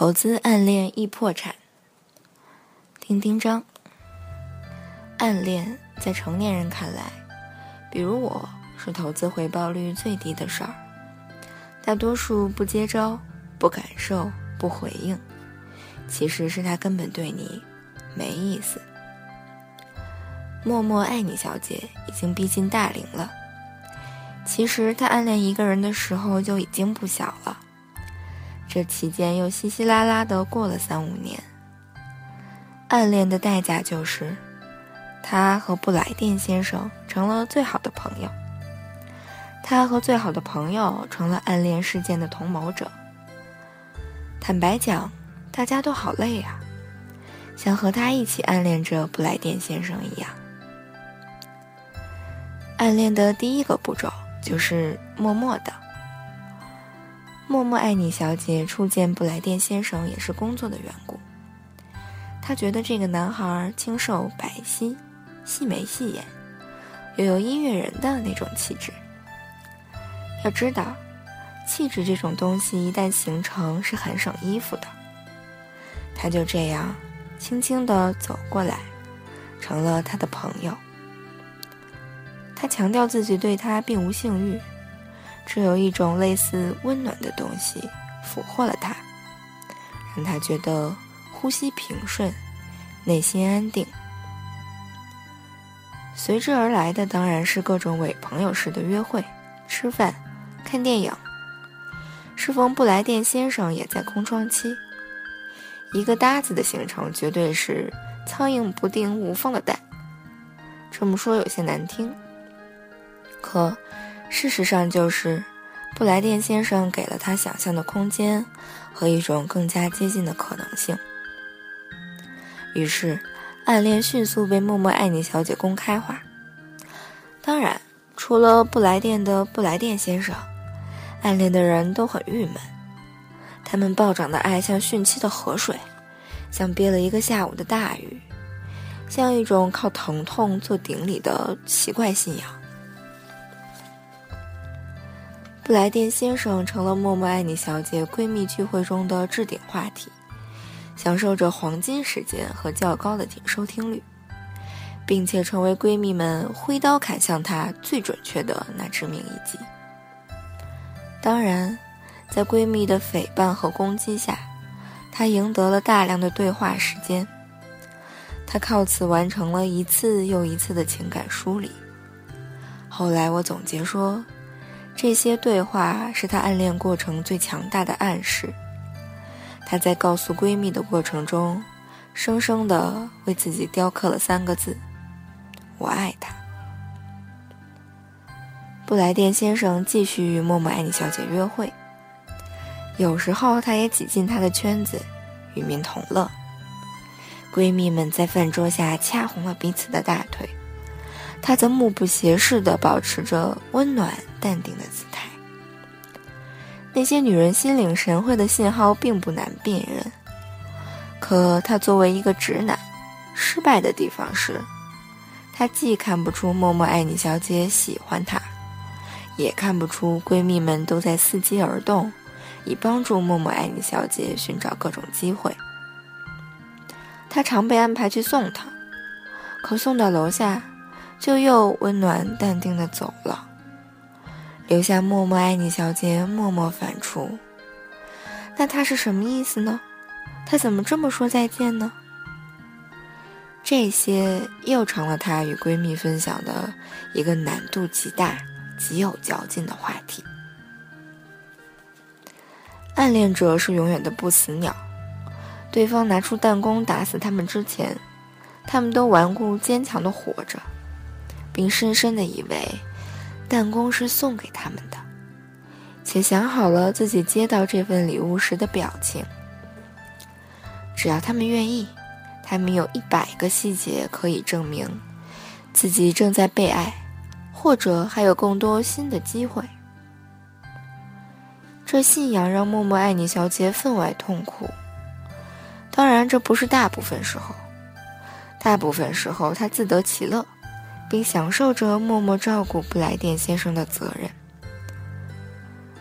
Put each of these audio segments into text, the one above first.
投资暗恋易破产。丁丁章，暗恋在成年人看来，比如我是投资回报率最低的事儿。大多数不接招、不感受、不回应，其实是他根本对你没意思。默默爱你小姐已经逼近大龄了，其实她暗恋一个人的时候就已经不小了。这期间又稀稀拉拉的过了三五年，暗恋的代价就是，他和布莱电先生成了最好的朋友，他和最好的朋友成了暗恋事件的同谋者。坦白讲，大家都好累啊，像和他一起暗恋着布莱电先生一样。暗恋的第一个步骤就是默默的。默默爱你小姐初见不来电先生也是工作的缘故。她觉得这个男孩清瘦白皙，细眉细眼，又有音乐人的那种气质。要知道，气质这种东西一旦形成是很省衣服的。他就这样轻轻地走过来，成了他的朋友。他强调自己对他并无性欲。只有一种类似温暖的东西俘获了他，让他觉得呼吸平顺，内心安定。随之而来的当然是各种伪朋友式的约会、吃饭、看电影。适逢不来电先生也在空窗期，一个搭子的行程绝对是苍蝇不叮无缝的蛋。这么说有些难听，可。事实上，就是不来电先生给了他想象的空间和一种更加接近的可能性。于是，暗恋迅速被默默爱你小姐公开化。当然，除了不来电的不来电先生，暗恋的人都很郁闷。他们暴涨的爱像汛期的河水，像憋了一个下午的大雨，像一种靠疼痛做顶礼的奇怪信仰。不来电先生成了默默爱你小姐闺蜜聚会中的置顶话题，享受着黄金时间和较高的听收听率，并且成为闺蜜们挥刀砍向他最准确的那致命一击。当然，在闺蜜的诽谤和攻击下，她赢得了大量的对话时间，她靠此完成了一次又一次的情感梳理。后来我总结说。这些对话是她暗恋过程最强大的暗示。她在告诉闺蜜的过程中，生生的为自己雕刻了三个字：“我爱他。”布莱电先生继续与默默爱你小姐约会，有时候他也挤进她的圈子，与民同乐。闺蜜们在饭桌下掐红了彼此的大腿。他则目不斜视地保持着温暖淡定的姿态。那些女人心领神会的信号并不难辨认，可他作为一个直男，失败的地方是，他既看不出默默爱你小姐喜欢他，也看不出闺蜜们都在伺机而动，以帮助默默爱你小姐寻找各种机会。他常被安排去送她，可送到楼下。就又温暖淡定的走了，留下默默爱你小姐默默反刍。那他是什么意思呢？他怎么这么说再见呢？这些又成了她与闺蜜分享的一个难度极大、极有嚼劲的话题。暗恋者是永远的不死鸟，对方拿出弹弓打死他们之前，他们都顽固坚强的活着。并深深的以为，弹弓是送给他们的，且想好了自己接到这份礼物时的表情。只要他们愿意，他们有一百个细节可以证明自己正在被爱，或者还有更多新的机会。这信仰让默默爱你小姐分外痛苦。当然，这不是大部分时候，大部分时候她自得其乐。并享受着默默照顾布莱电先生的责任。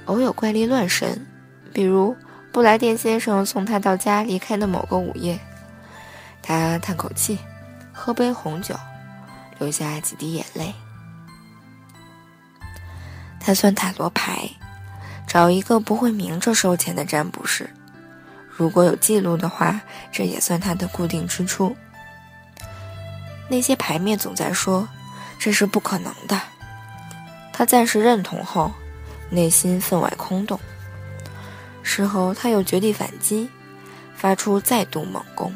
偶有怪力乱神，比如布莱电先生送他到家离开的某个午夜，他叹口气，喝杯红酒，流下几滴眼泪。他算塔罗牌，找一个不会明着收钱的占卜师。如果有记录的话，这也算他的固定支出。那些牌面总在说这是不可能的。他暂时认同后，内心分外空洞。事后他又绝地反击，发出再度猛攻。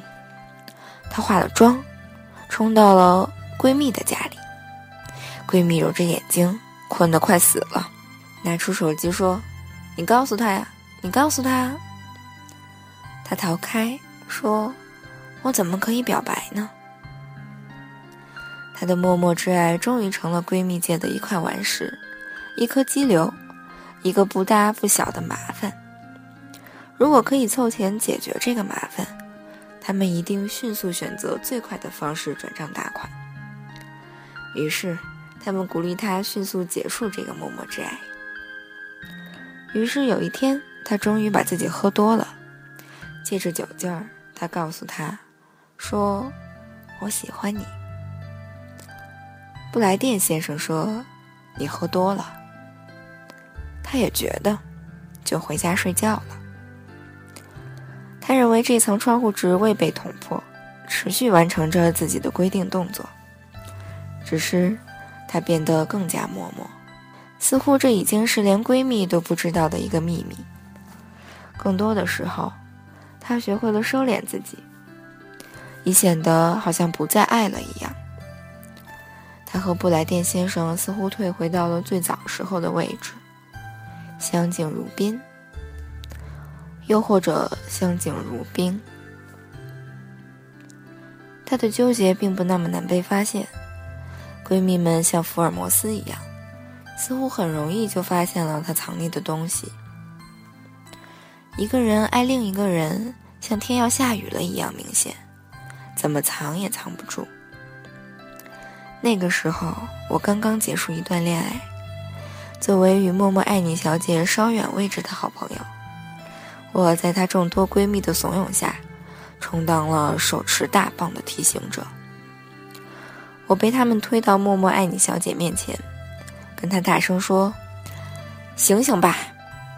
他化了妆，冲到了闺蜜的家里。闺蜜揉着眼睛。困得快死了，拿出手机说：“你告诉他呀，你告诉他。”他逃开说：“我怎么可以表白呢？”她的默默之爱终于成了闺蜜界的一块顽石，一颗激流，一个不大不小的麻烦。如果可以凑钱解决这个麻烦，他们一定迅速选择最快的方式转账打款。于是。他们鼓励他迅速结束这个默默之爱。于是有一天，他终于把自己喝多了，借着酒劲儿，他告诉他，说：“我喜欢你。”布莱电先生说：“你喝多了。”他也觉得，就回家睡觉了。他认为这层窗户纸未被捅破，持续完成着自己的规定动作，只是。他变得更加默默，似乎这已经是连闺蜜都不知道的一个秘密。更多的时候，他学会了收敛自己，以显得好像不再爱了一样。她和布莱电先生似乎退回到了最早时候的位置，相敬如宾，又或者相敬如宾。她的纠结并不那么难被发现。闺蜜们像福尔摩斯一样，似乎很容易就发现了他藏匿的东西。一个人爱另一个人，像天要下雨了一样明显，怎么藏也藏不住。那个时候，我刚刚结束一段恋爱，作为与默默爱你小姐稍远位置的好朋友，我在她众多闺蜜的怂恿下，充当了手持大棒的提醒者。我被他们推到默默爱你小姐面前，跟她大声说：“醒醒吧，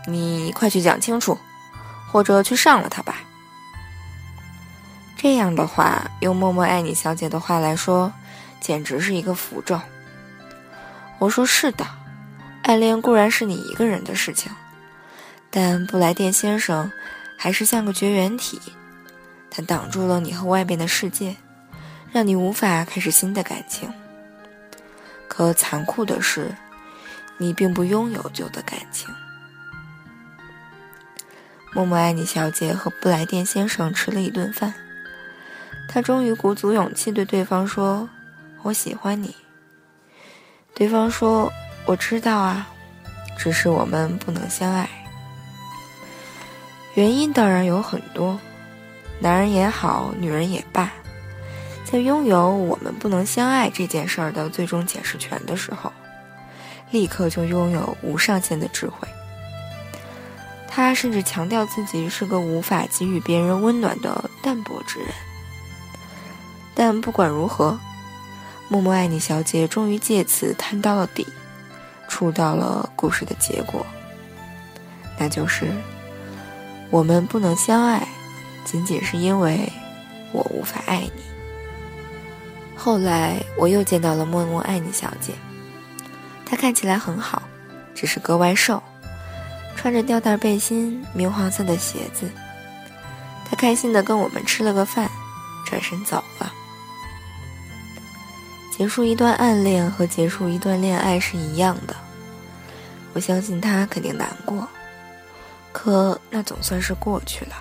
你快去讲清楚，或者去上了他吧。”这样的话，用默默爱你小姐的话来说，简直是一个符咒。我说：“是的，暗恋固然是你一个人的事情，但布莱电先生还是像个绝缘体，他挡住了你和外边的世界。”让你无法开始新的感情。可残酷的是，你并不拥有旧的感情。默默爱你小姐和布莱电先生吃了一顿饭，他终于鼓足勇气对对方说：“我喜欢你。”对方说：“我知道啊，只是我们不能相爱。原因当然有很多，男人也好，女人也罢。”在拥有我们不能相爱这件事儿的最终解释权的时候，立刻就拥有无上限的智慧。他甚至强调自己是个无法给予别人温暖的淡泊之人。但不管如何，默默爱你小姐终于借此探到了底，触到了故事的结果，那就是我们不能相爱，仅仅是因为我无法爱你。后来我又见到了默默爱你小姐，她看起来很好，只是格外瘦，穿着吊带背心、明黄色的鞋子。她开心的跟我们吃了个饭，转身走了。结束一段暗恋和结束一段恋爱是一样的，我相信他肯定难过，可那总算是过去了。